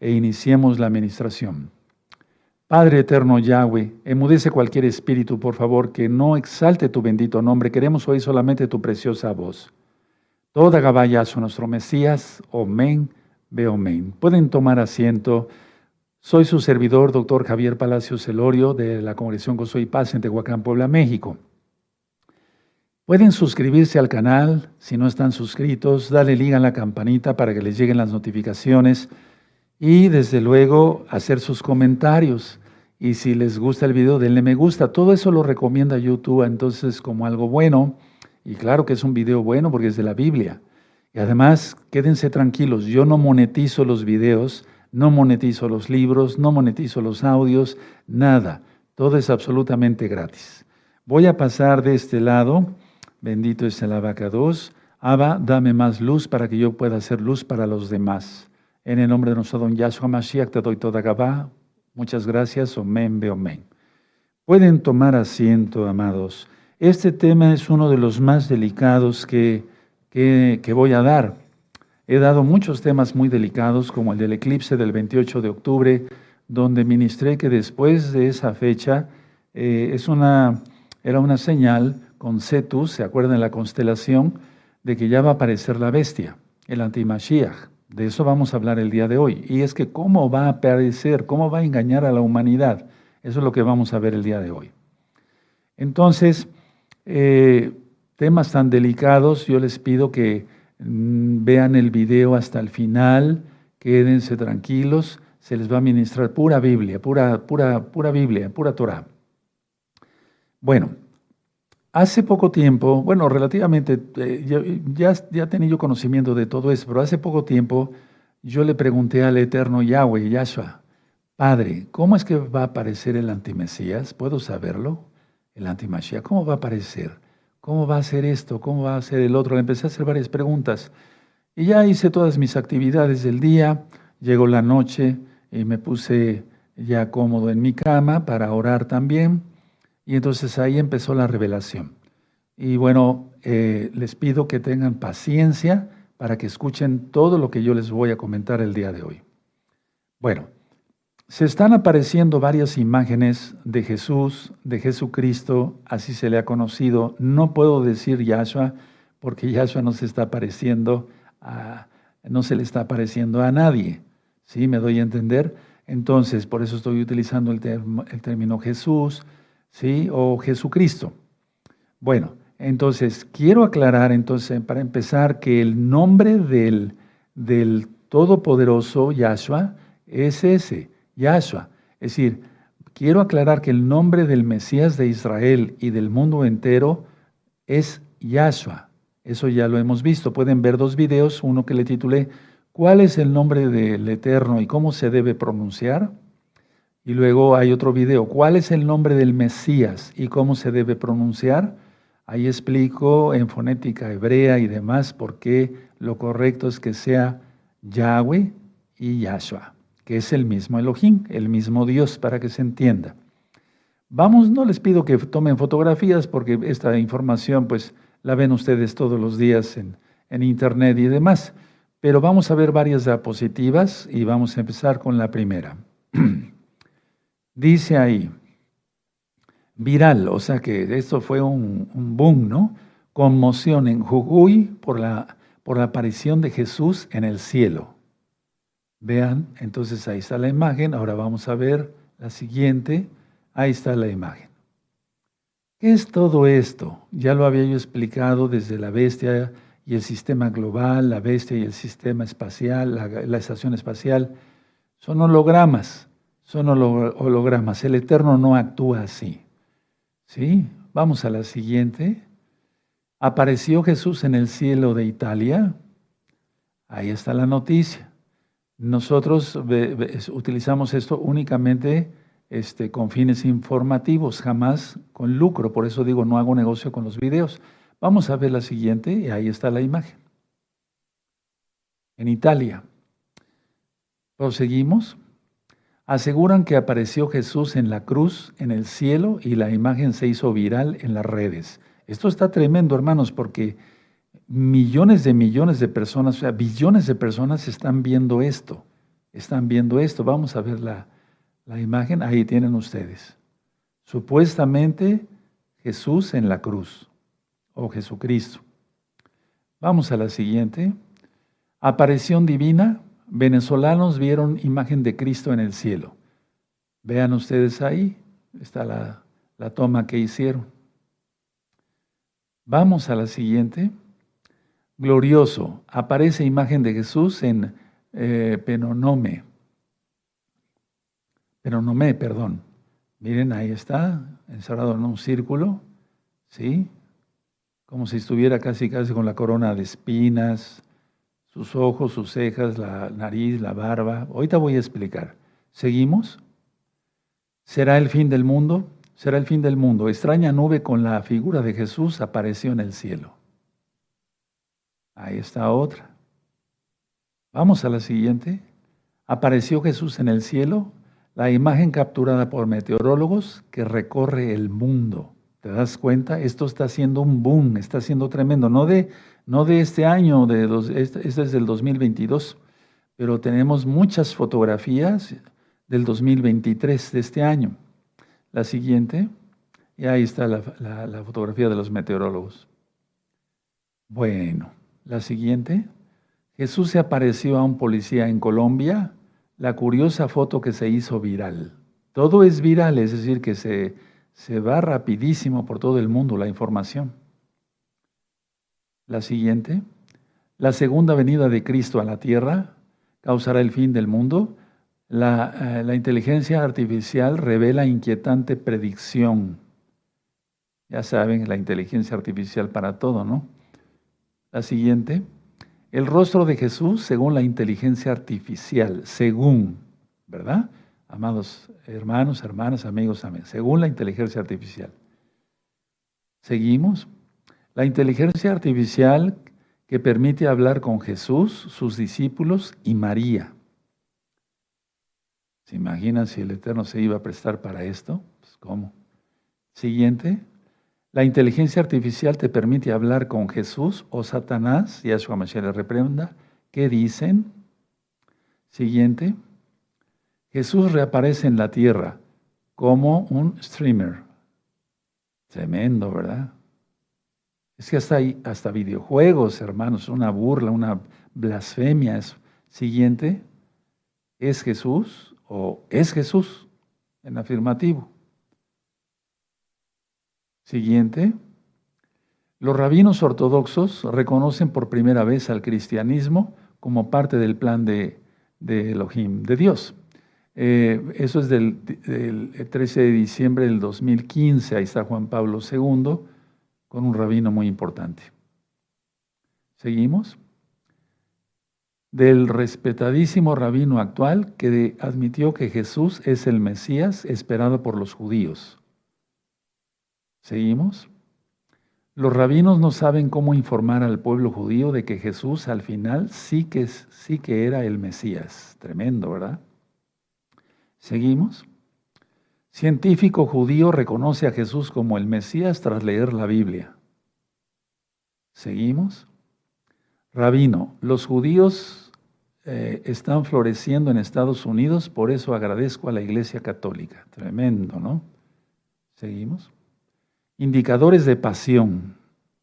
e iniciemos la administración. Padre eterno Yahweh, emudece cualquier espíritu, por favor, que no exalte tu bendito nombre. Queremos oír solamente tu preciosa voz. Toda Gabayazo, nuestro Mesías, Omen, ve Omen. Pueden tomar asiento. Soy su servidor, doctor Javier Palacios Celorio, de la Congregación Gozo y Paz en Tehuacán, Puebla, México. Pueden suscribirse al canal si no están suscritos, dale liga a la campanita para que les lleguen las notificaciones y desde luego hacer sus comentarios. Y si les gusta el video, denle me gusta. Todo eso lo recomienda YouTube entonces como algo bueno. Y claro que es un video bueno porque es de la Biblia. Y además, quédense tranquilos, yo no monetizo los videos, no monetizo los libros, no monetizo los audios, nada. Todo es absolutamente gratis. Voy a pasar de este lado. Bendito es el abacados. Abba, dame más luz para que yo pueda hacer luz para los demás. En el nombre de nuestro don Yahshua Mashiach te doy toda Gabá. Muchas gracias. Omen, be omen. Pueden tomar asiento, amados. Este tema es uno de los más delicados que, que, que voy a dar. He dado muchos temas muy delicados, como el del eclipse del 28 de octubre, donde ministré que después de esa fecha eh, es una, era una señal con Cetus, ¿se acuerdan la constelación? De que ya va a aparecer la bestia, el antimashiach. De eso vamos a hablar el día de hoy. Y es que cómo va a aparecer, cómo va a engañar a la humanidad. Eso es lo que vamos a ver el día de hoy. Entonces, eh, temas tan delicados, yo les pido que mm, vean el video hasta el final, quédense tranquilos, se les va a ministrar pura Biblia, pura, pura, pura Biblia, pura Torah. Bueno, Hace poco tiempo, bueno, relativamente, eh, ya, ya tenía yo conocimiento de todo eso, pero hace poco tiempo yo le pregunté al eterno Yahweh, Yahshua, Padre, ¿cómo es que va a aparecer el antimesías? ¿Puedo saberlo? El antimashiach, ¿cómo va a aparecer? ¿Cómo va a ser esto? ¿Cómo va a ser el otro? Le empecé a hacer varias preguntas. Y ya hice todas mis actividades del día, llegó la noche y me puse ya cómodo en mi cama para orar también. Y entonces ahí empezó la revelación. Y bueno, eh, les pido que tengan paciencia para que escuchen todo lo que yo les voy a comentar el día de hoy. Bueno, se están apareciendo varias imágenes de Jesús, de Jesucristo, así se le ha conocido. No puedo decir Yahshua, porque Yahshua no se está apareciendo, a, no se le está apareciendo a nadie. ¿Sí? ¿Me doy a entender? Entonces, por eso estoy utilizando el, el término Jesús, ¿sí? O Jesucristo. Bueno, entonces quiero aclarar entonces para empezar que el nombre del, del Todopoderoso Yahshua es ese, Yahshua. Es decir, quiero aclarar que el nombre del Mesías de Israel y del mundo entero es Yahshua. Eso ya lo hemos visto. Pueden ver dos videos, uno que le titulé ¿Cuál es el nombre del Eterno y cómo se debe pronunciar? Y luego hay otro video, ¿cuál es el nombre del Mesías y cómo se debe pronunciar? Ahí explico en fonética hebrea y demás por qué lo correcto es que sea Yahweh y Yahshua, que es el mismo Elohim, el mismo Dios, para que se entienda. Vamos, no les pido que tomen fotografías porque esta información pues la ven ustedes todos los días en, en internet y demás, pero vamos a ver varias diapositivas y vamos a empezar con la primera. Dice ahí, viral, o sea que esto fue un, boom, ¿no? Conmoción en Jujuy por la, por la aparición de Jesús en el cielo. Vean, entonces ahí está la imagen, ahora vamos a ver la siguiente, ahí está la imagen. ¿Qué es todo esto? Ya lo había yo explicado desde la bestia y el sistema global, la bestia y el sistema espacial, la estación espacial, son hologramas son hologramas. El Eterno no actúa así. ¿Sí? Vamos a la siguiente. Apareció Jesús en el cielo de Italia. Ahí está la noticia. Nosotros utilizamos esto únicamente este, con fines informativos, jamás con lucro. Por eso digo, no hago negocio con los videos. Vamos a ver la siguiente y ahí está la imagen. En Italia. Proseguimos. Aseguran que apareció Jesús en la cruz, en el cielo, y la imagen se hizo viral en las redes. Esto está tremendo, hermanos, porque millones de millones de personas, o sea, billones de personas están viendo esto. están viendo esto. Vamos a ver la, la imagen. Ahí tienen ustedes. Supuestamente Jesús en la cruz o Jesucristo. Vamos a la siguiente. Aparición divina. Venezolanos vieron imagen de Cristo en el cielo. Vean ustedes ahí. Está la, la toma que hicieron. Vamos a la siguiente. Glorioso. Aparece imagen de Jesús en eh, Penonome. Penonome, perdón. Miren, ahí está, encerrado en un círculo, ¿sí? Como si estuviera casi, casi con la corona de espinas, sus ojos, sus cejas, la nariz, la barba. Ahorita voy a explicar. ¿Seguimos? ¿Será el fin del mundo? Será el fin del mundo. Extraña nube con la figura de Jesús apareció en el cielo. Ahí está otra. Vamos a la siguiente. Apareció Jesús en el cielo, la imagen capturada por meteorólogos que recorre el mundo. ¿Te das cuenta? Esto está haciendo un boom, está siendo tremendo. No de, no de este año, de este, este, es del 2022, pero tenemos muchas fotografías del 2023, de este año. La siguiente, y ahí está la fotografía de los meteorólogos. Bueno, la siguiente. Jesús se apareció a un policía en Colombia, la curiosa foto que se hizo viral. Todo es viral, es decir, que se, se va rapidísimo por todo el mundo la información. La siguiente, la segunda venida de Cristo a la tierra causará el fin del mundo. La, eh, la, inteligencia artificial revela inquietante predicción. Ya saben, la inteligencia artificial para todo, ¿no? La siguiente, el rostro de Jesús según la inteligencia artificial, según, ¿verdad? Amados hermanos, hermanas, amigos, amén, según la inteligencia artificial. Seguimos. La inteligencia artificial que permite hablar con Jesús, sus discípulos y María. ¿Se imaginan si el Eterno se iba a prestar para esto? Pues, ¿Cómo? Siguiente. La inteligencia artificial te permite hablar con Jesús o Satanás, y a su le reprenda. ¿Qué dicen? Siguiente. Jesús reaparece en la tierra como un streamer. Tremendo, ¿verdad? Es que hasta, hay, hasta videojuegos, hermanos, una burla, una blasfemia. Siguiente, ¿es Jesús o es Jesús? En afirmativo. Siguiente. Los rabinos ortodoxos reconocen por primera vez al cristianismo como parte del plan de, Elohim, de Dios. Eh, eso es del, 13 de diciembre del 2015. Ahí está Juan Pablo II con un rabino muy importante. Seguimos. Del respetadísimo rabino actual que admitió que Jesús es el Mesías esperado por los judíos. ¿Seguimos? Los rabinos no saben cómo informar al pueblo judío de que Jesús al final sí que, sí que era el Mesías. Tremendo, ¿verdad? ¿Seguimos? Científico judío reconoce a Jesús como el Mesías tras leer la Biblia. ¿Seguimos? Rabino, los judíos eh, están floreciendo en Estados Unidos, por eso agradezco a la Iglesia Católica. Tremendo, ¿no? ¿Seguimos? Indicadores de pasión.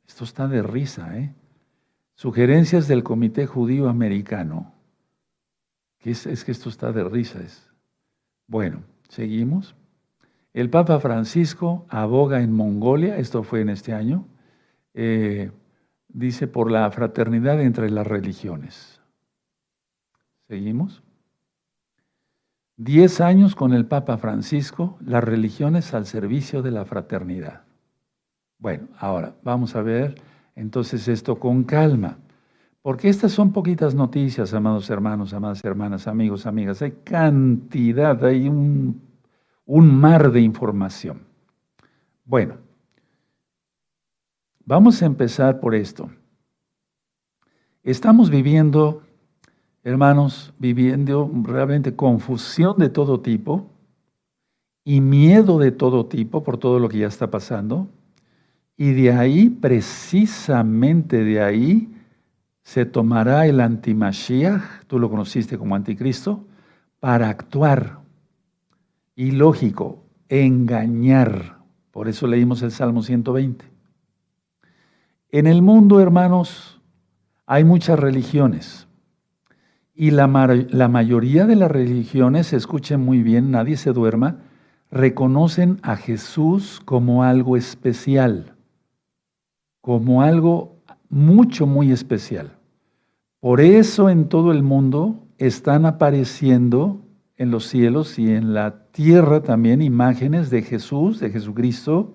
Esto está de risa, ¿eh? Sugerencias del Comité Judío Americano. es, que esto está de risa. Bueno, seguimos. El Papa Francisco aboga en Mongolia, esto fue en este año, eh, dice por la fraternidad entre las religiones. ¿Seguimos? Diez años con el Papa Francisco, las religiones al servicio de la fraternidad. Bueno, ahora vamos a ver entonces esto con calma, porque estas son poquitas noticias, amados hermanos, amadas hermanas, amigos, amigas. Hay cantidad, hay un, un mar de información. Bueno, vamos a empezar por esto. Estamos viviendo, hermanos, viviendo realmente confusión de todo tipo y miedo de todo tipo por todo lo que ya está pasando. Y de ahí, precisamente de ahí, se tomará el antimashiach, tú lo conociste como anticristo, para actuar. Y lógico, engañar. Por eso leímos el Salmo 120. En el mundo, hermanos, hay muchas religiones. Y la, la, mayoría de las religiones, escuchen muy bien, nadie se duerma, reconocen a Jesús como algo especial, como algo mucho, muy especial. Por eso en todo el mundo están apareciendo en los cielos y en la tierra también imágenes de Jesús, de Jesucristo,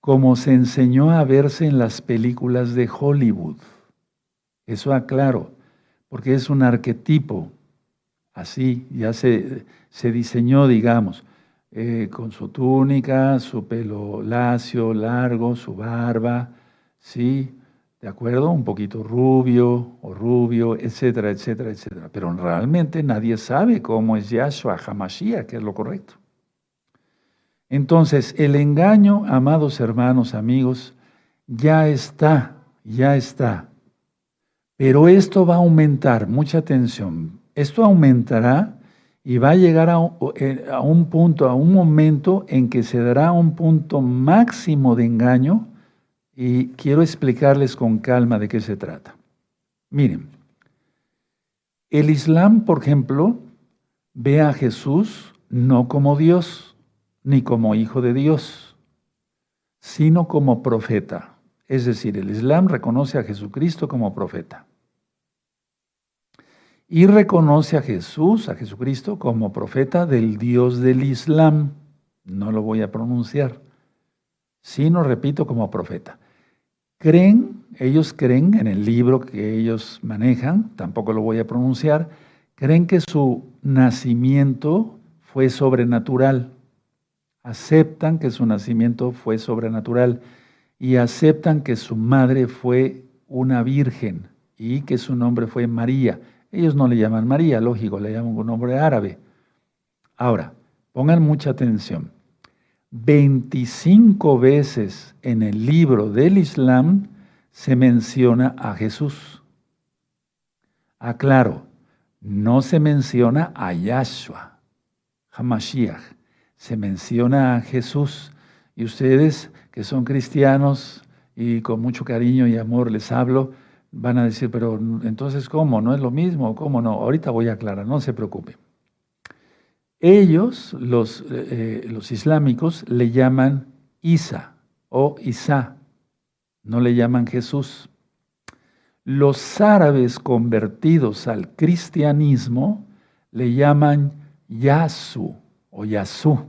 como se enseñó a verse en las películas de Hollywood. Eso aclaro, porque es un arquetipo, así, ya se, se diseñó, digamos, eh, con su túnica, su pelo lacio, largo, su barba, ¿sí? ¿De acuerdo? Un poquito rubio o rubio, etcétera, etcétera, etcétera. Pero realmente nadie sabe cómo es Yahshua Hamashiach, que es lo correcto. Entonces, el engaño, amados hermanos, amigos, ya está, ya está. Pero esto va a aumentar, mucha atención, esto aumentará y va a llegar a eh, a un punto, a un momento en que se dará un punto máximo de engaño y quiero explicarles con calma de qué se trata. Miren, el Islam, por ejemplo, ve a Jesús no como Dios, ni como hijo de Dios, sino como profeta. Es decir, el Islam reconoce a Jesucristo como profeta. Y reconoce a Jesús, a Jesucristo, como profeta del Dios del Islam. No lo voy a pronunciar, sino, repito, como profeta creen, ellos creen en el libro que ellos manejan, tampoco lo voy a pronunciar, creen que su nacimiento fue sobrenatural. Aceptan que su nacimiento fue sobrenatural y aceptan que su madre fue una virgen y que su nombre fue María. Ellos no le llaman María, lógico, le llaman un nombre árabe. Ahora, pongan mucha atención. 25 veces en el libro del Islam se menciona a Jesús. Aclaro, no se menciona a Yahshua, Hamashiach, se menciona a Jesús. Y ustedes que son cristianos y con mucho cariño y amor les hablo, van a decir, pero entonces ¿cómo? ¿No es lo mismo? ¿Cómo no? Ahorita voy a aclarar, no se preocupen. Ellos, los, eh, los islámicos, le llaman Isa o Isa, no le llaman Jesús. Los árabes convertidos al cristianismo le llaman Yasu o Yasú,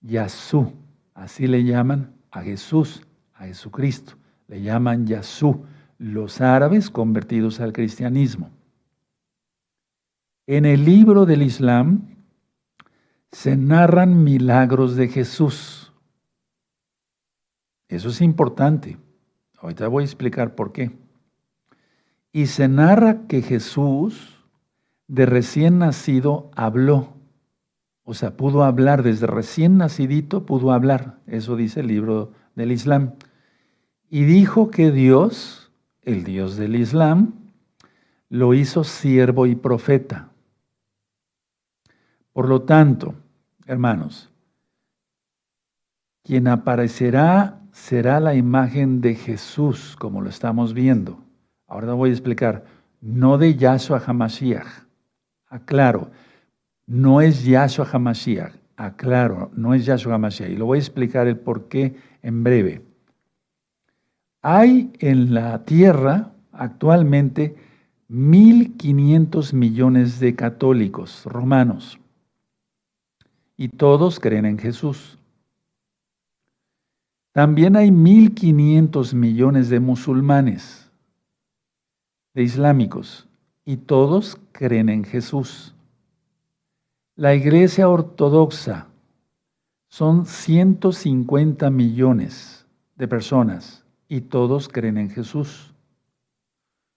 Yasú, así le llaman a Jesús, a Jesucristo, le llaman Yasú, los árabes convertidos al cristianismo. En el libro del Islam se narran milagros de Jesús. Eso es importante. Ahorita voy a explicar por qué. Y se narra que Jesús, de recién nacido, habló. O sea, pudo hablar, desde recién nacidito pudo hablar. Eso dice el libro del Islam. Y dijo que Dios, el Dios del Islam, lo hizo siervo y profeta. Por lo tanto, hermanos, quien aparecerá será la imagen de Jesús, como lo estamos viendo. Ahora voy a explicar, no de Yahshua HaMashiach. Aclaro, no es Yahshua HaMashiach. Aclaro, no es Yahshua HaMashiach. Y lo voy a explicar el por qué en breve. Hay en la tierra actualmente 1.500 millones de católicos romanos y todos creen en Jesús. También hay 1.500 millones de musulmanes, de islámicos, y todos creen en Jesús. La iglesia ortodoxa son 150 millones de personas y todos creen en Jesús.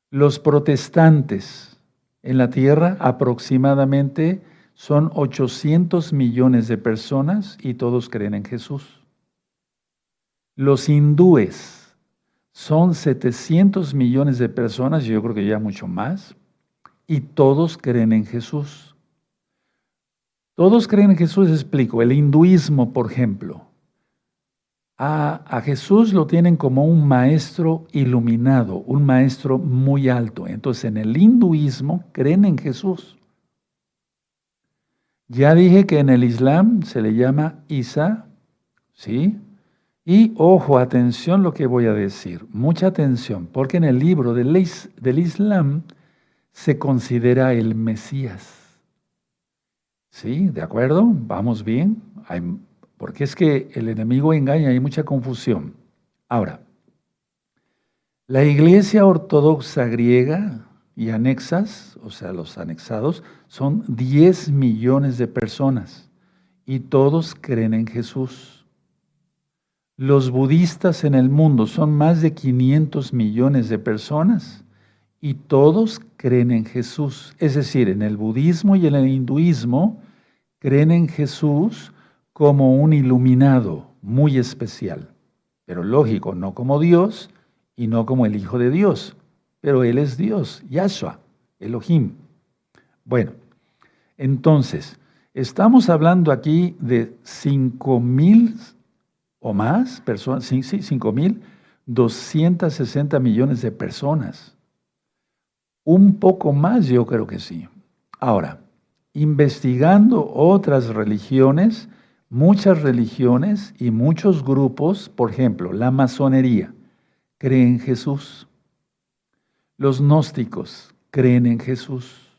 Los protestantes en la tierra aproximadamente son 800 millones de personas y todos creen en Jesús. Los hindúes son 700 millones de personas, yo creo que ya mucho más, y todos creen en Jesús. Todos creen en Jesús, explico. El hinduismo, por ejemplo. A, a, Jesús lo tienen como un maestro iluminado, un maestro muy alto. Entonces, en el hinduismo creen en Jesús. Ya dije que en el Islam se le llama Isa, ¿sí? Y ojo, atención lo que voy a decir, mucha atención, porque en el libro del, Islam se considera el Mesías. ¿Sí? ¿De acuerdo? ¿Vamos bien? porque es que el enemigo engaña, hay mucha confusión. Ahora, la iglesia ortodoxa griega y anexas, o sea, los anexados, son 10 millones de personas y todos creen en Jesús. Los budistas en el mundo son más de 500 millones de personas y todos creen en Jesús. Es decir, en el budismo y en el hinduismo creen en Jesús como un iluminado muy especial, pero lógico, no como Dios y no como el Hijo de Dios pero Él es Dios, Yahshua, Elohim. Bueno, entonces, estamos hablando aquí de 5 mil o más personas, sí, sí, 5 mil 260 millones de personas. Un poco más, yo creo que sí. Ahora, investigando otras religiones, muchas religiones y muchos grupos, por ejemplo, la masonería, creen en Jesús. Los gnósticos creen en Jesús.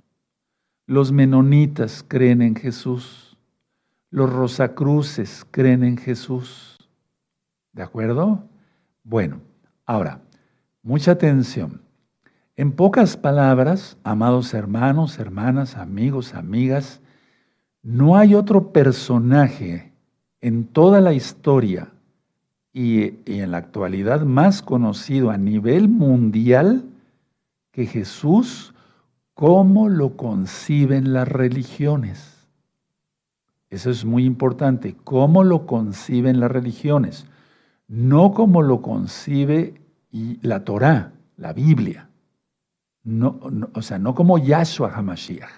Los menonitas creen en Jesús. Los rosacruces creen en Jesús. ¿De acuerdo? Bueno, ahora, mucha atención. En pocas palabras, amados hermanos, hermanas, amigos, amigas, no hay otro personaje en toda la historia y, en la actualidad más conocido a nivel mundial que Jesús, cómo lo conciben las religiones. Eso es muy importante, cómo lo conciben las religiones, no como lo concibe la Torá, la Biblia. No, o sea, no como Yahshua HaMashiach.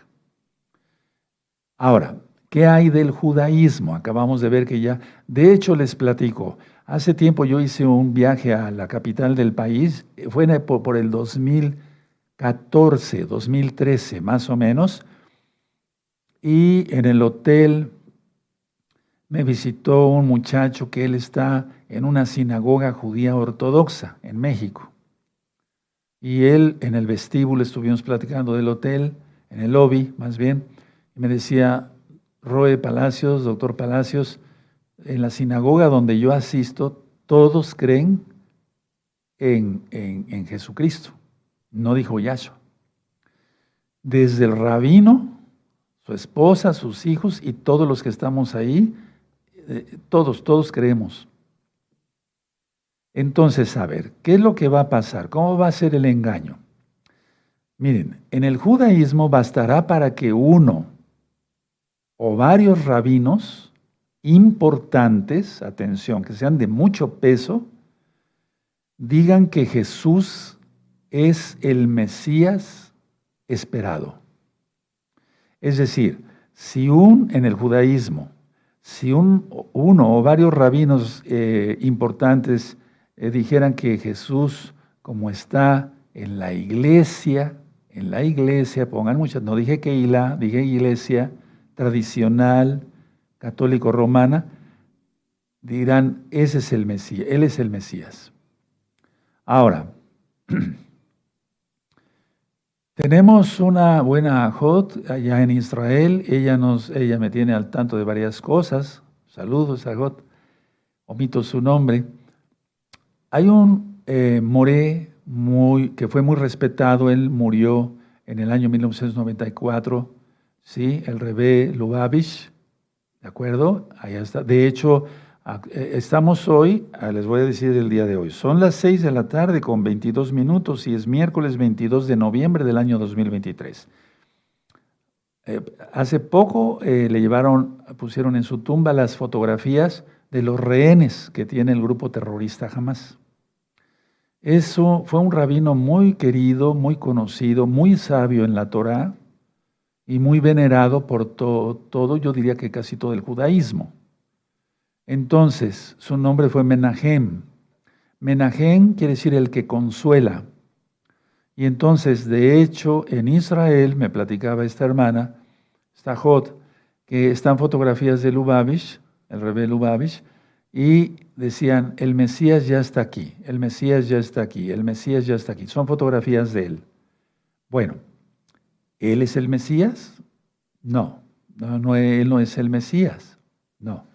Ahora, ¿qué hay del judaísmo? Acabamos de ver que ya, de hecho les platico, hace tiempo yo hice un viaje a la capital del país, fue por el 2000 14, 2013 más o menos, y en el hotel me visitó un muchacho que él está en una sinagoga judía ortodoxa en México. Y él en el vestíbulo estuvimos platicando del hotel, en el lobby más bien, y me decía, Roe Palacios, doctor Palacios, en la sinagoga donde yo asisto, todos creen en, en, en Jesucristo. No dijo Yahshua. Desde el rabino, su esposa, sus hijos y todos los que estamos ahí, eh, todos, todos creemos. Entonces, a ver, ¿qué es lo que va a pasar? ¿Cómo va a ser el engaño? Miren, en el judaísmo bastará para que uno o varios rabinos importantes, atención, que sean de mucho peso, digan que Jesús es el Mesías esperado. Es decir, si un, en el judaísmo, si un, uno o varios rabinos eh, importantes eh, dijeran que Jesús, como está en la iglesia, en la iglesia, pongan muchas, no dije que la, dije iglesia tradicional, católico romana, dirán, ese es el Mesías, él es el Mesías. Ahora, Tenemos una buena Ajot allá en Israel. Ella, nos, ella me tiene al tanto de varias cosas. Saludos, Ajot. Omito su nombre. Hay un eh, Moré que fue muy respetado. Él murió en el año 1994. ¿sí? El Rebé Lubavitch. ¿De acuerdo? Ahí está. De hecho, estamos hoy, ah, les voy a decir el día de hoy, son las 6 de la tarde con 22 minutos y es miércoles 22 de noviembre del año 2023. Eh, hace poco eh, le llevaron, pusieron en su tumba las fotografías de los rehenes que tiene el grupo terrorista Hamas. Eso fue un rabino muy querido, muy conocido, muy sabio en la Torá y muy venerado por todo, yo diría que casi todo el judaísmo. Entonces, su nombre fue Menahem. Menahem quiere decir el que consuela. Y entonces, de hecho, en Israel, me platicaba esta hermana, Stahot, que están fotografías de Lubavitch, el rebe Lubavitch, y decían, el Mesías ya está aquí, el Mesías ya está aquí, el Mesías ya está aquí. Son fotografías de él. Bueno, ¿él es el Mesías? No, no, no él no es el Mesías, no.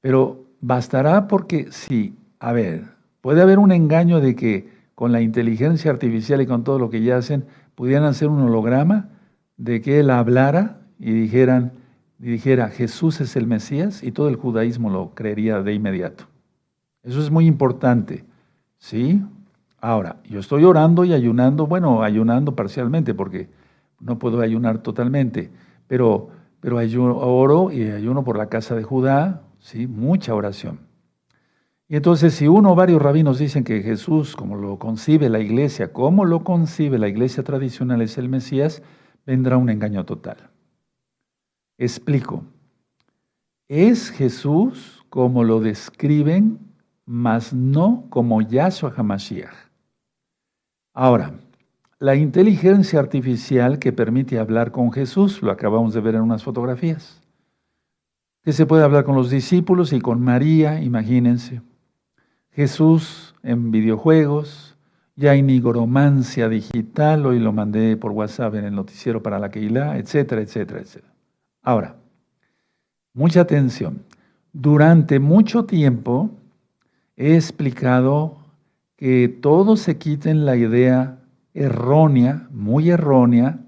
Pero bastará porque sí, a ver, puede haber un engaño de que con la inteligencia artificial y con todo lo que ya hacen, pudieran hacer un holograma de que él hablara y dijeran, dijera Jesús es el Mesías y todo el judaísmo lo creería de inmediato. Eso es muy importante. ¿Sí? Ahora, yo estoy orando y ayunando, bueno, ayunando parcialmente porque no puedo ayunar totalmente, pero, pero oro y ayuno por la casa de Judá, ¿sí? Mucha oración. Y entonces, si uno o varios rabinos dicen que Jesús, como lo concibe la iglesia, como lo concibe la iglesia tradicional es el Mesías, vendrá un engaño total. Explico. Es Jesús como lo describen, mas no como Yahshua HaMashiach. Ahora, la inteligencia artificial que permite hablar con Jesús, lo acabamos de ver en unas fotografías, se puede hablar con los discípulos y con María, imagínense. Jesús en videojuegos, ya hay nigromancia digital, hoy lo mandé por WhatsApp en el noticiero para la Keilah, etcétera, etcétera, etcétera. Ahora, mucha atención. Durante mucho tiempo he explicado que todos se quiten la idea errónea, muy errónea,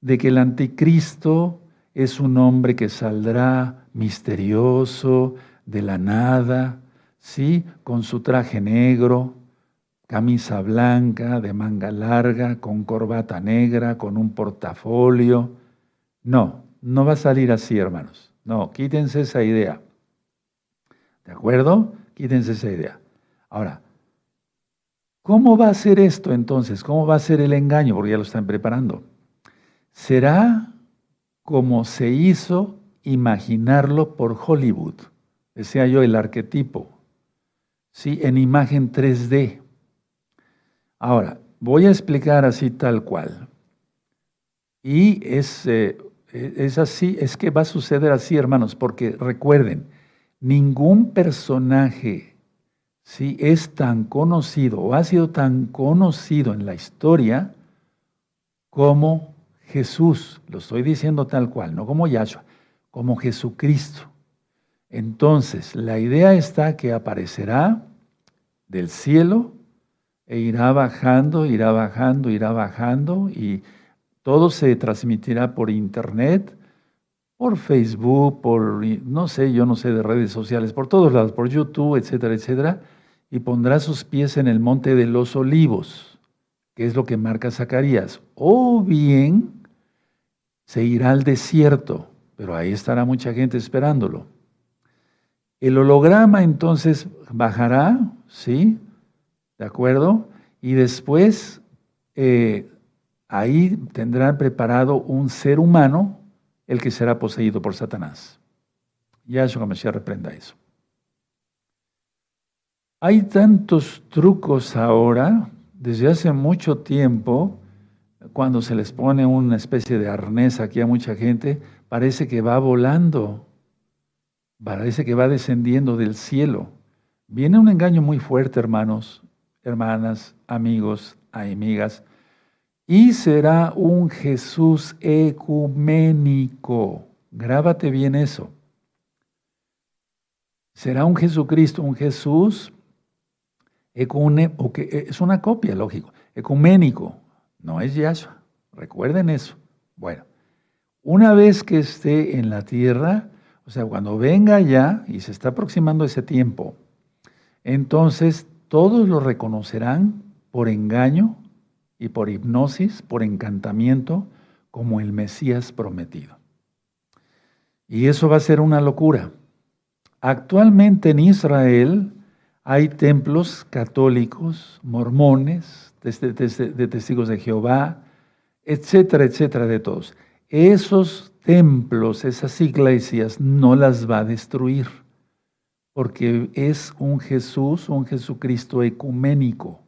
de que el anticristo es un hombre que saldrá misterioso, de la nada, ¿sí? Con su traje negro, camisa blanca, de manga larga, con corbata negra, con un portafolio. No, no va a salir así, hermanos. No, quítense esa idea. ¿De acuerdo? Quítense esa idea. Ahora, ¿cómo va a ser esto entonces? ¿Cómo va a ser el engaño? Porque ya lo están preparando. Será como se hizo imaginarlo por Hollywood. Decía yo, el arquetipo. Sí, en imagen 3D. Ahora, voy a explicar así tal cual. Y es eh, es así, es que va a suceder así, hermanos, porque recuerden, ningún personaje si es tan conocido o ha sido tan conocido en la historia como Jesús. Lo estoy diciendo tal cual, no como Yahshua, como Jesucristo. Entonces, la idea está que aparecerá del cielo e irá bajando, irá bajando, irá bajando y todo se transmitirá por internet, por Facebook, por, no sé, yo no sé, de redes sociales, por todos lados, por YouTube, etcétera, etcétera, y pondrá sus pies en el monte de los olivos, que es lo que marca Zacarías. O bien se irá al desierto, pero ahí estará mucha gente esperándolo. El holograma entonces bajará, ¿sí? ¿De acuerdo? Y después eh, ahí tendrán preparado un ser humano, el que será poseído por Satanás. Yahshua Mashiach reprenda eso. Hay tantos trucos ahora, desde hace mucho tiempo, cuando se les pone una especie de arnés aquí a mucha gente, parece que va volando, parece que va descendiendo del cielo. Viene un engaño muy fuerte, hermanos, hermanas, amigos, amigas y será un Jesús ecuménico. Grábate bien eso. Será un Jesucristo, un Jesús que es una copia, lógico, ecuménico, no es Yahshua. Recuerden eso. Bueno, una vez que esté en la tierra, o sea, cuando venga ya y se está aproximando ese tiempo, entonces todos lo reconocerán por engaño y por hipnosis, por encantamiento, como el Mesías prometido. Y eso va a ser una locura. Actualmente en Israel hay templos católicos, mormones, de testigos de Jehová, etcétera, etcétera, de todos. esos templos, esas iglesias, no las va a destruir, porque es un Jesús, un Jesucristo ecuménico,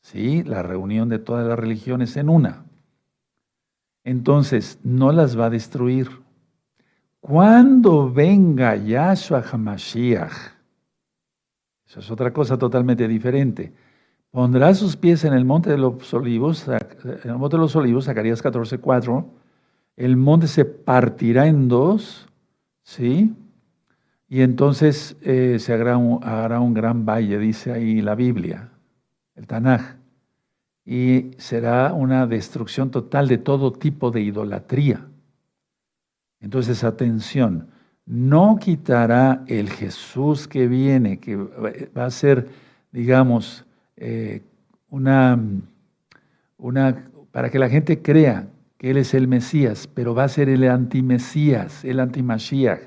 ¿sí? La reunión de todas las religiones en una. Entonces, no las va a destruir. Cuando venga Yahshua HaMashiach, eso es otra cosa totalmente diferente. Pondrá sus pies en el monte de los olivos, en el monte de los olivos, Zacarías 14, 4. El monte se partirá en dos, ¿sí? Y entonces eh, se hará un, hará un gran valle, dice ahí la Biblia, el Tanaj. Y será una destrucción total de todo tipo de idolatría. Entonces, atención, no quitará el Jesús que viene, que va a ser, digamos, eh, una, una, para que la gente crea que Él es el Mesías, pero va a ser el antimesías, el antimashiach.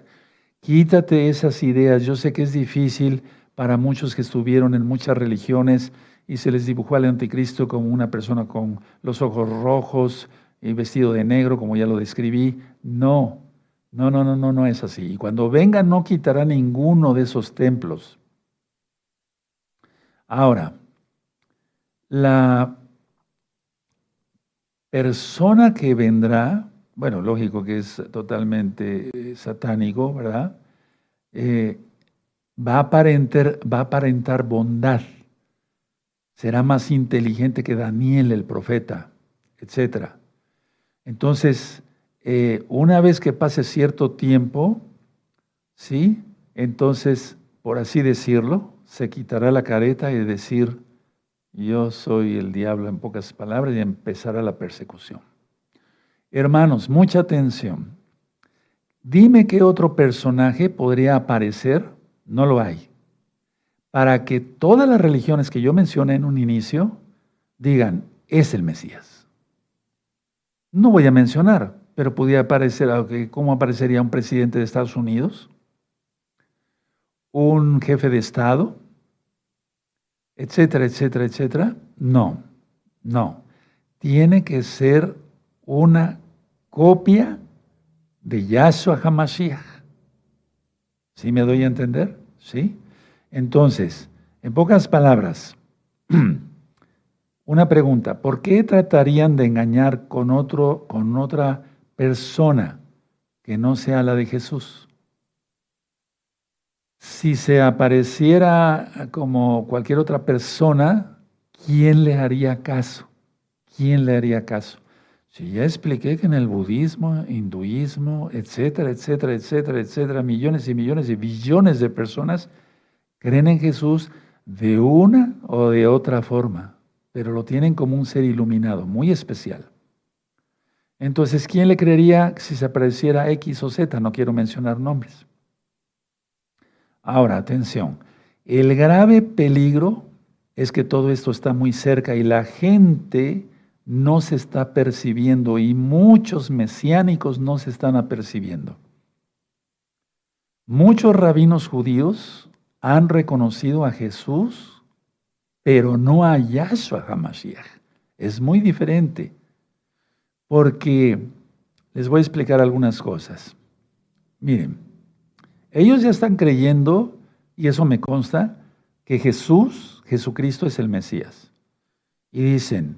Quítate esas ideas. Yo sé que es difícil para muchos que estuvieron en muchas religiones y se les dibujó al anticristo como una persona con los ojos rojos y vestido de negro, como ya lo describí. No, no, no, no, no, no es así. Y cuando venga no quitará ninguno de esos templos. Ahora, la persona que vendrá, bueno, lógico que es totalmente eh, satánico, ¿verdad? Eh, va, a aparentar, bondad, será más inteligente que Daniel el profeta, etc. Entonces, eh, una vez que pase cierto tiempo, ¿sí? Entonces, por así decirlo, se quitará la careta y decir, yo soy el diablo en pocas palabras y empezará la persecución. Hermanos, mucha atención. Dime qué otro personaje podría aparecer, no lo hay, para que todas las religiones que yo mencioné en un inicio digan, es el Mesías. No voy a mencionar, pero podría aparecer, ¿cómo aparecería un presidente de Estados Unidos? ¿Un jefe de Estado? Etcétera, etcétera, etcétera. No, no. Tiene que ser una copia de Yahshua HaMashiach. ¿Sí me doy a entender? ¿Sí? Entonces, en pocas palabras, una pregunta, ¿por qué tratarían de engañar con otro con otra persona que no sea la de Jesús. Si se apareciera como cualquier otra persona, ¿quién le haría caso? ¿Quién le haría caso? Si ya expliqué que en el budismo, hinduismo, etcétera, etcétera, etcétera, etcétera, millones y millones y billones de personas creen en Jesús de una o de otra forma, pero lo tienen como un ser iluminado, muy especial. Entonces, ¿quién le creería si se apareciera X o Z? No quiero mencionar nombres. Ahora, atención. El grave peligro es que todo esto está muy cerca y la gente no se está percibiendo y muchos mesiánicos no se están apercibiendo. Muchos rabinos judíos han reconocido a Jesús, pero no a Yahshua HaMashiach. Es muy diferente porque les voy a explicar algunas cosas. Miren, ellos ya están creyendo, y eso me consta, que Jesús, Jesucristo es el Mesías. Y dicen,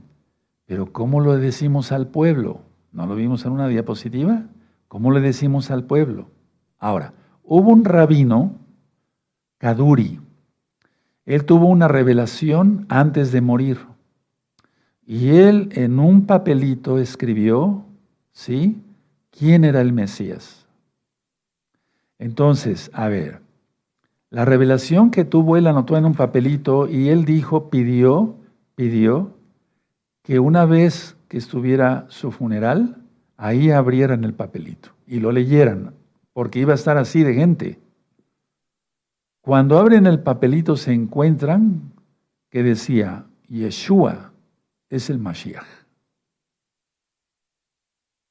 pero ¿cómo lo decimos al pueblo? ¿No lo vimos en una diapositiva? ¿Cómo le decimos al pueblo? Ahora, hubo un rabino, Kaduri, él tuvo una revelación antes de morir. Y él en un papelito escribió, ¿sí? ¿Quién era el Mesías? Entonces, a ver, la revelación que tuvo él anotó en un papelito y él dijo, pidió, pidió que una vez que estuviera su funeral, ahí abrieran el papelito y lo leyeran, porque iba a estar así de gente. Cuando abren el papelito se encuentran que decía Yeshua, es el Mashiach.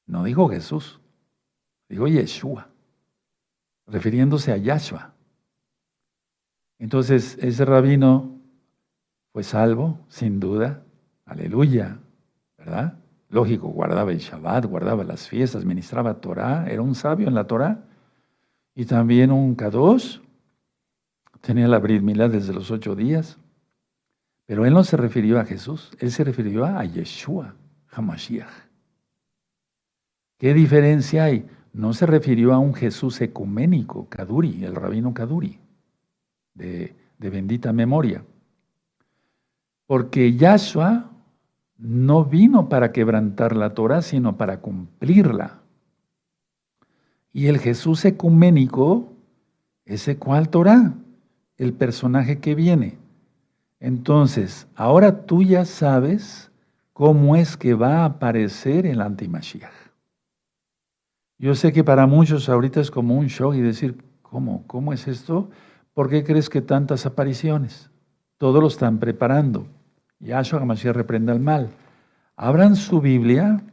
No dijo Jesús, dijo Yeshua, refiriéndose a Yahshua. Entonces, ese rabino fue salvo, sin duda, aleluya, ¿verdad? Lógico, guardaba el Shabbat, guardaba las fiestas, ministraba Torah, era un sabio en la Torah. Y también un Kadosh, tenía la Brit Milá desde los ocho días. Pero él no se refirió a Jesús, él se refirió a Yeshua, Hamashiach. ¿Qué diferencia hay? No se refirió a un Jesús ecuménico, Kaduri, el rabino Kaduri, de, bendita memoria. Porque Yahshua no vino para quebrantar la Torah, sino para cumplirla. Y el Jesús ecuménico, ese cual Torah, el personaje que viene. Entonces, ahora tú ya sabes cómo es que va a aparecer el antimashiach. Yo sé que para muchos ahorita es como un shock y decir, ¿cómo? ¿Cómo es esto? ¿Por qué crees que tantas apariciones? Todo lo están preparando. Yahshua Hamashiach reprenda el mal. Abran su Biblia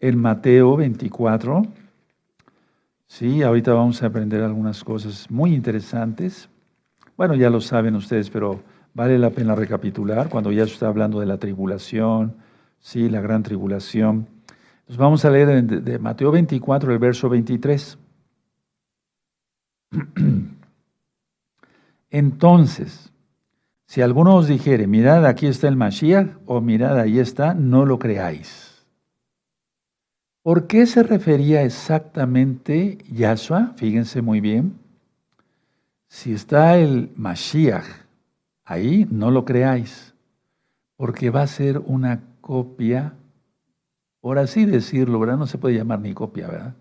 en Mateo 24. Sí, ahorita vamos a aprender algunas cosas muy interesantes. Bueno, ya lo saben ustedes, pero vale la pena recapitular cuando ya está hablando de la tribulación, sí, la gran tribulación. Entonces vamos a leer de Mateo 24, el verso 23. Entonces, si alguno os dijere, mirad, aquí está el Mashiach, o mirad, ahí está, no lo creáis. ¿Por qué se refería exactamente Yahshua? Fíjense muy bien. Si está el Mashiach ahí, no lo creáis, porque va a ser una copia, por así decirlo, ¿verdad? No se puede llamar ni copia, ¿verdad?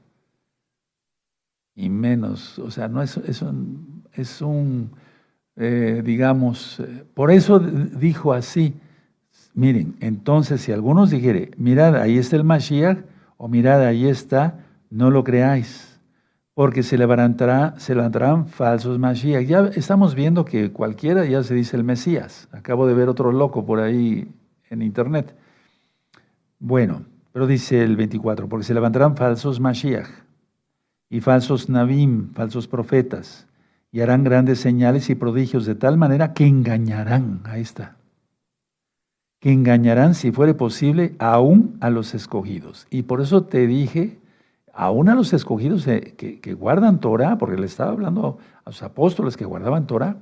Y menos, o sea, no es, es un, es un eh, digamos, eh, por eso dijo así, miren, entonces si algunos dijere, mirad, ahí está el Mashiach, o mirad, ahí está, no lo creáis, porque se, levantará, se levantarán falsos Mashiach. Ya estamos viendo que cualquiera ya se dice el Mesías. Acabo de ver otro loco por ahí en internet. Bueno, pero dice el 24, porque se levantarán falsos Mashiach y falsos Nabim, falsos profetas y harán grandes señales y prodigios de tal manera que engañarán, ahí está, que engañarán, si fuere posible, aún a los escogidos. Y por eso te dije, aún a los escogidos que, que guardan Torah, porque le estaba hablando a los apóstoles que guardaban Torah.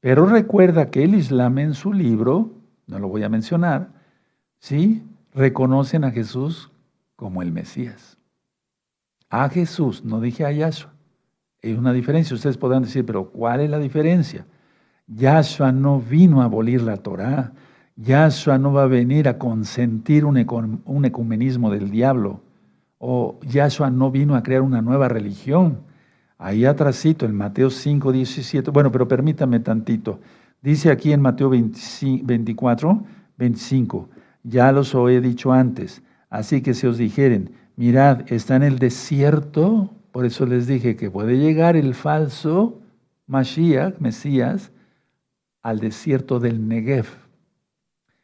Pero recuerda que el Islam en su libro, no lo voy a mencionar, sí, reconocen a Jesús como el Mesías. A Jesús, no dije a Yahshua. Hay una diferencia. Ustedes podrán decir, pero ¿cuál es la diferencia? Yahshua no vino a abolir la Torah. Yahshua no va a venir a consentir un, ecumenismo del diablo. O Yahshua no vino a crear una nueva religión. Ahí atrásito, en Mateo 5, 17. Bueno, pero permítame tantito. Dice aquí en Mateo 24, 25. Ya los he dicho antes. Así que si os dijeren, mirad, está en el desierto por eso les dije que puede llegar el falso Mashiach, Mesías, al desierto del Negev.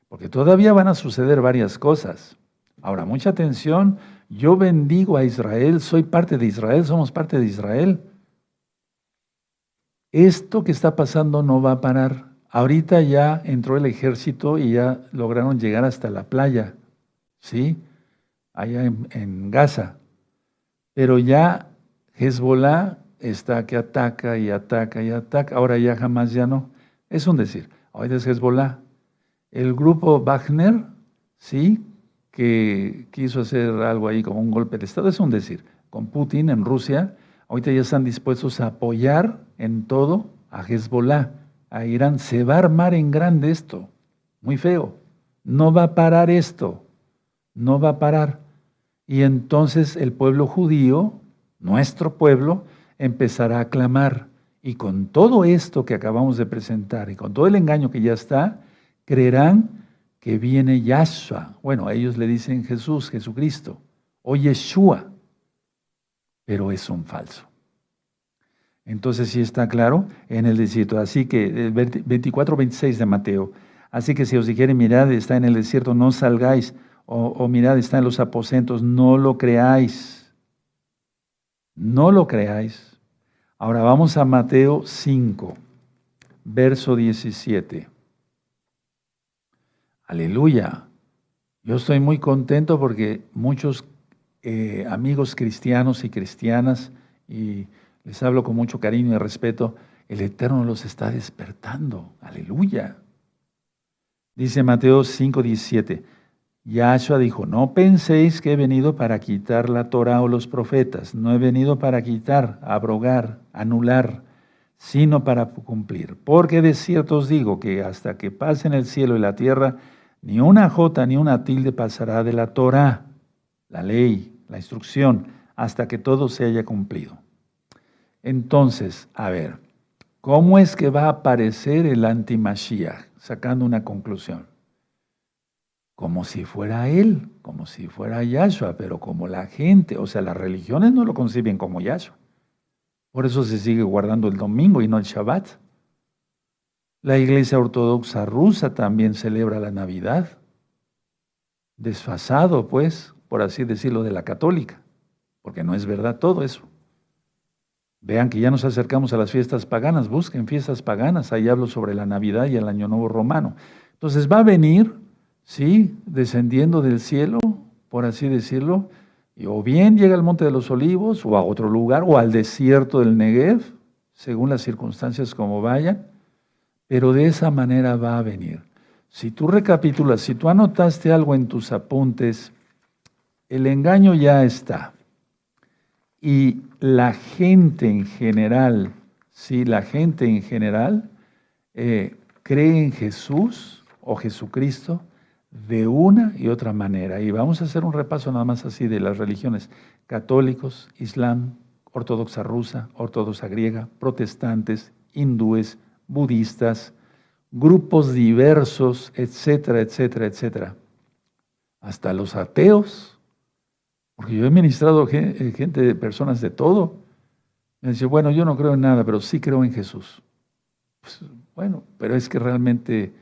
Porque todavía van a suceder varias cosas. Ahora, mucha atención, yo bendigo a Israel, soy parte de Israel, somos parte de Israel. Esto que está pasando no va a parar. Ahorita ya entró el ejército y ya lograron llegar hasta la playa, ¿sí? Allá en, Gaza. Pero ya Hezbollah está que ataca y ataca y ataca. Ahora ya jamás ya no. Es un decir. Ahorita es Hezbollah. El grupo Wagner, sí, que quiso hacer algo ahí como un golpe de Estado, es un decir. Con Putin en Rusia, ahorita ya están dispuestos a apoyar en todo a Hezbollah, a Irán. Se va a armar en grande esto. Muy feo. No va a parar esto. No va a parar. Y entonces el pueblo judío nuestro pueblo empezará a clamar. Y con todo esto que acabamos de presentar y con todo el engaño que ya está, creerán que viene Yahshua. Bueno, ellos le dicen Jesús, Jesucristo, o Yeshua, pero es un falso. Entonces sí está claro en el desierto. Así que el 24, 26 de Mateo. Así que si os dijere, mirad, está en el desierto, no salgáis. O, o mirad, está en los aposentos, no lo creáis. No lo creáis. Ahora vamos a Mateo 5, verso 17. Aleluya. Yo estoy muy contento porque muchos eh, amigos cristianos y cristianas, y les hablo con mucho cariño y respeto, el Eterno los está despertando. Aleluya. Dice Mateo 5:17. Yahshua dijo, no penséis que he venido para quitar la Torah o los profetas, no he venido para quitar, abrogar, anular, sino para cumplir. Porque de cierto os digo que hasta que pasen el cielo y la tierra, ni una jota ni una tilde pasará de la Torah, la ley, la instrucción, hasta que todo se haya cumplido. Entonces, a ver, ¿cómo es que va a aparecer el anti-Mashiach? Sacando una conclusión. Como si fuera él, como si fuera Yahshua, pero como la gente, o sea, las religiones no lo conciben como Yahshua. Por eso se sigue guardando el domingo y no el Shabbat. La iglesia ortodoxa rusa también celebra la Navidad. Desfasado, pues, por así decirlo, de la católica, porque no es verdad todo eso. Vean que ya nos acercamos a las fiestas paganas, busquen fiestas paganas, ahí hablo sobre la Navidad y el Año Nuevo Romano. Entonces va a venir, sí, descendiendo del cielo, por así decirlo, o bien llega al Monte de los Olivos, o a otro lugar, o al desierto del Negev, según las circunstancias como vayan, pero de esa manera va a venir. Si tú recapitulas, si tú anotaste algo en tus apuntes, el engaño ya está. Y la gente en general, sí, la gente en general eh, cree en Jesús o Jesucristo de una y otra manera. Y vamos a hacer un repaso nada más así de las religiones católicos, islam, ortodoxa rusa, ortodoxa griega, protestantes, hindúes, budistas, grupos diversos, etcétera, etcétera, etcétera. Hasta los ateos, porque yo he ministrado eh, gente, personas de todo. Me dice, bueno, yo no creo en nada, pero sí creo en Jesús. Pues, bueno, pero es que realmente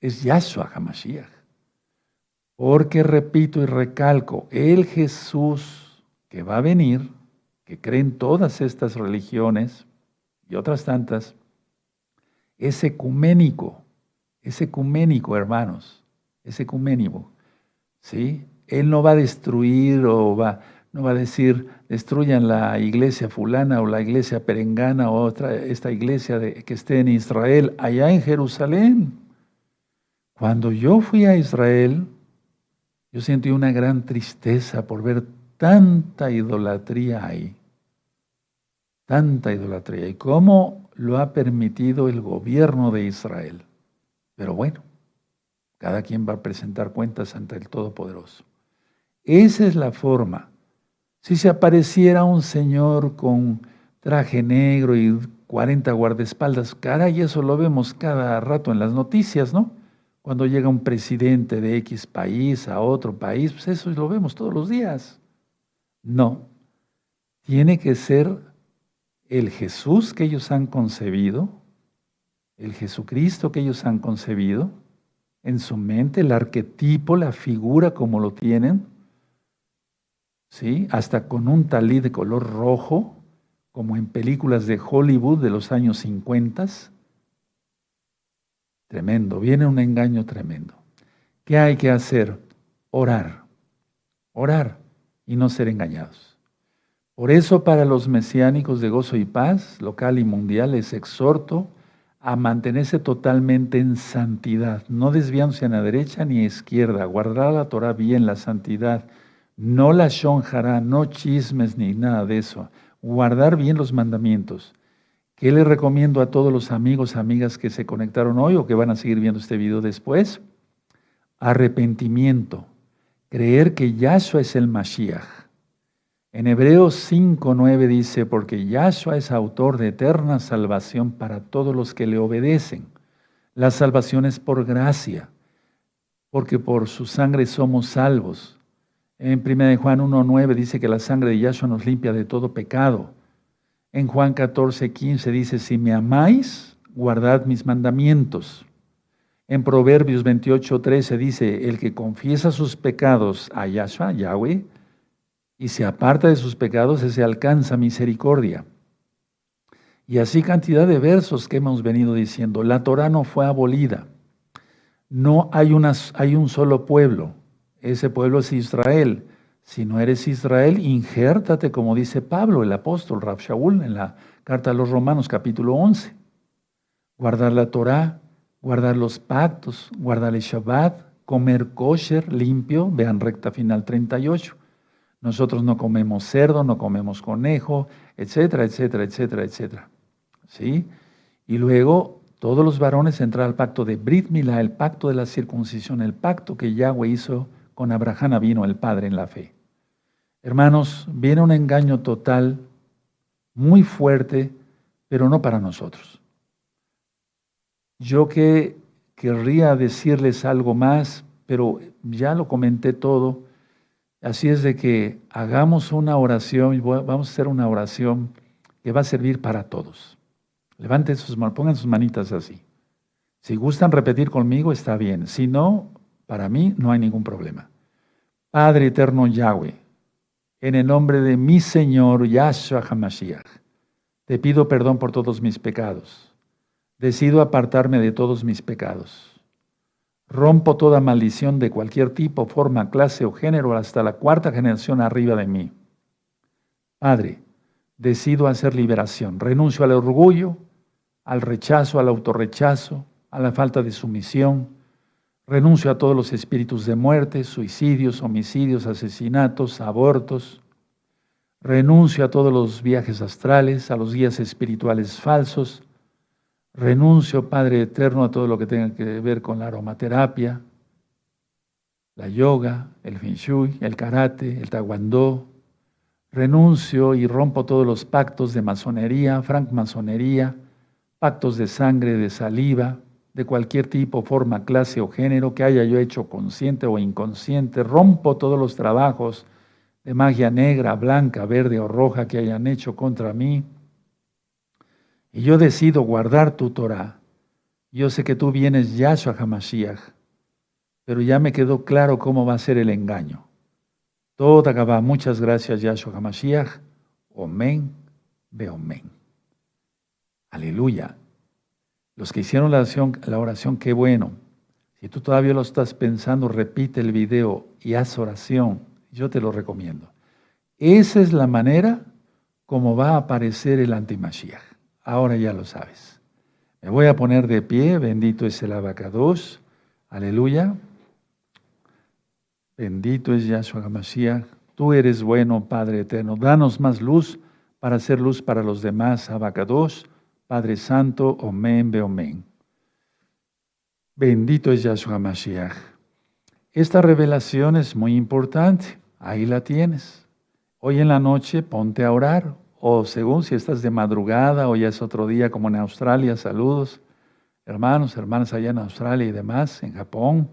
es Yahshua HaMashiach. Porque repito y recalco, el Jesús que va a venir, que creen todas estas religiones y otras tantas, es ecuménico, es ecuménico, hermanos, es ecuménico. ¿sí? Él no va a destruir o va, no va a decir, destruyan la iglesia fulana o la iglesia perengana o otra, esta iglesia que esté en Israel, allá en Jerusalén. Cuando yo fui a Israel, yo sentí una gran tristeza por ver tanta idolatría ahí. Tanta idolatría. ¿Y cómo lo ha permitido el gobierno de Israel? Pero bueno, cada quien va a presentar cuentas ante el Todopoderoso. Esa es la forma. Si se apareciera un señor con traje negro y 40 guardaespaldas, caray, eso lo vemos cada rato en las noticias, ¿no? Cuando llega un presidente de X país a otro país, pues eso lo vemos todos los días. No, tiene que ser el Jesús que ellos han concebido, el Jesucristo que ellos han concebido, en su mente, el arquetipo, la figura como lo tienen, ¿sí? hasta con un talí de color rojo, como en películas de Hollywood de los años 50, Tremendo, viene un engaño tremendo. ¿Qué hay que hacer? Orar, orar y no ser engañados. Por eso para los mesiánicos de gozo y paz, local y mundial, les exhorto a mantenerse totalmente en santidad, no desviándose a la derecha ni a izquierda, guardar la Torah bien, la santidad, no la shonjara, no chismes ni nada de eso, guardar bien los mandamientos. ¿Qué le recomiendo a todos los amigos, amigas que se conectaron hoy o que van a seguir viendo este video después? Arrepentimiento, creer que Yahshua es el Mashiach. En Hebreos 5.9 dice, porque Yahshua es autor de eterna salvación para todos los que le obedecen. La salvación es por gracia, porque por su sangre somos salvos. En 1 Juan 1.9 dice que la sangre de Yahshua nos limpia de todo pecado. En Juan 14, 15 dice, si me amáis, guardad mis mandamientos. En Proverbios 28, 13 dice, el que confiesa sus pecados a Yahshua, Yahweh, y se aparta de sus pecados, ese alcanza misericordia. Y así cantidad de versos que hemos venido diciendo. La Torah no fue abolida. No hay, hay un solo pueblo. Ese pueblo es Israel. Si no eres Israel, injértate, como dice Pablo, el apóstol Rab Shaul, en la carta a los Romanos, capítulo 11. Guardar la Torah, guardar los pactos, guardar el Shabbat, comer kosher, limpio, vean recta final 38. Nosotros no comemos cerdo, no comemos conejo, etcétera, etcétera, etcétera, etcétera. ¿Sí? Y luego todos los varones entrar al pacto de Brit Milá, el pacto de la circuncisión, el pacto que Yahweh hizo con Abraham vino el Padre en la fe. Hermanos, viene un engaño total, muy fuerte, pero no para nosotros. Yo que querría decirles algo más, pero ya lo comenté todo. Así es de que hagamos una oración, vamos a hacer una oración que va a servir para todos. Levanten sus manos, pongan sus manitas así. Si gustan repetir conmigo, está bien. Si no, para mí no hay ningún problema. Padre eterno Yahweh, en el nombre de mi Señor Yahshua HaMashiach, te pido perdón por todos mis pecados. Decido apartarme de todos mis pecados. Rompo toda maldición de cualquier tipo, forma, clase o género hasta la cuarta generación arriba de mí. Padre, decido hacer liberación. Renuncio al orgullo, al rechazo, al autorrechazo, a la falta de sumisión. Renuncio a todos los espíritus de muerte, suicidios, homicidios, asesinatos, abortos. Renuncio a todos los viajes astrales, a los guías espirituales falsos. Renuncio, Padre Eterno, a todo lo que tenga que ver con la aromaterapia, la yoga, el feng shui, el karate, el taekwondo, renuncio y rompo todos los pactos de masonería, francmasonería, pactos de sangre, de saliva, de cualquier tipo, forma, clase o género que haya yo hecho consciente o inconsciente. Rompo todos los trabajos de magia negra, blanca, verde o roja que hayan hecho contra mí. Y yo decido guardar tu Torah. Yo sé que tú vienes Yahshua HaMashiach, pero ya me quedó claro cómo va a ser el engaño. Toda Gabá, muchas gracias, Yahshua HaMashiach. Omen, omen. Aleluya. Los que hicieron la oración, la oración, qué bueno. Si tú todavía lo estás pensando, repite el video y haz oración. Yo te lo recomiendo. Esa es la manera como va a aparecer el antimashiach. Ahora ya lo sabes. Me voy a poner de pie. Bendito es el abacados. Aleluya. Bendito es Yahshua HaMashiach. Tú eres bueno, Padre eterno. Danos más luz para hacer luz para los demás. Abacados, Padre Santo, Omen, Beomen. Bendito es Yahshua HaMashiach. Esta revelación es muy importante. Ahí la tienes. Hoy en la noche ponte a orar. O según si estás de madrugada o ya es otro día como en Australia, saludos. Hermanos, hermanas allá en Australia y demás, en Japón.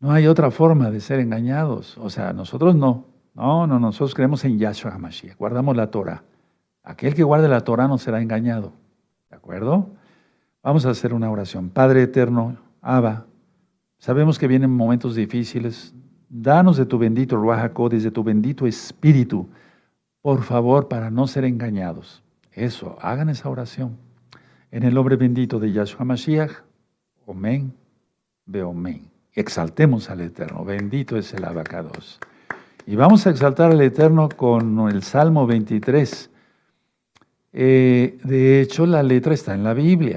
No hay otra forma de ser engañados. O sea, nosotros no. No, no, nosotros creemos en Yahshua HaMashiach. Guardamos la Torah. Aquel que guarde la Torah no será engañado. ¿De acuerdo? Vamos a hacer una oración. Padre eterno, Abba, sabemos que vienen momentos difíciles. Danos de tu bendito Ruach desde tu bendito Espíritu, por favor, para no ser engañados. Eso, hagan esa oración. En el nombre bendito de Yahshua HaMashiach. Amén. Ve amén exaltemos al Eterno. Bendito es el abacados. Y vamos a exaltar al Eterno con el Salmo 23. Eh, de hecho, la letra está en la Biblia.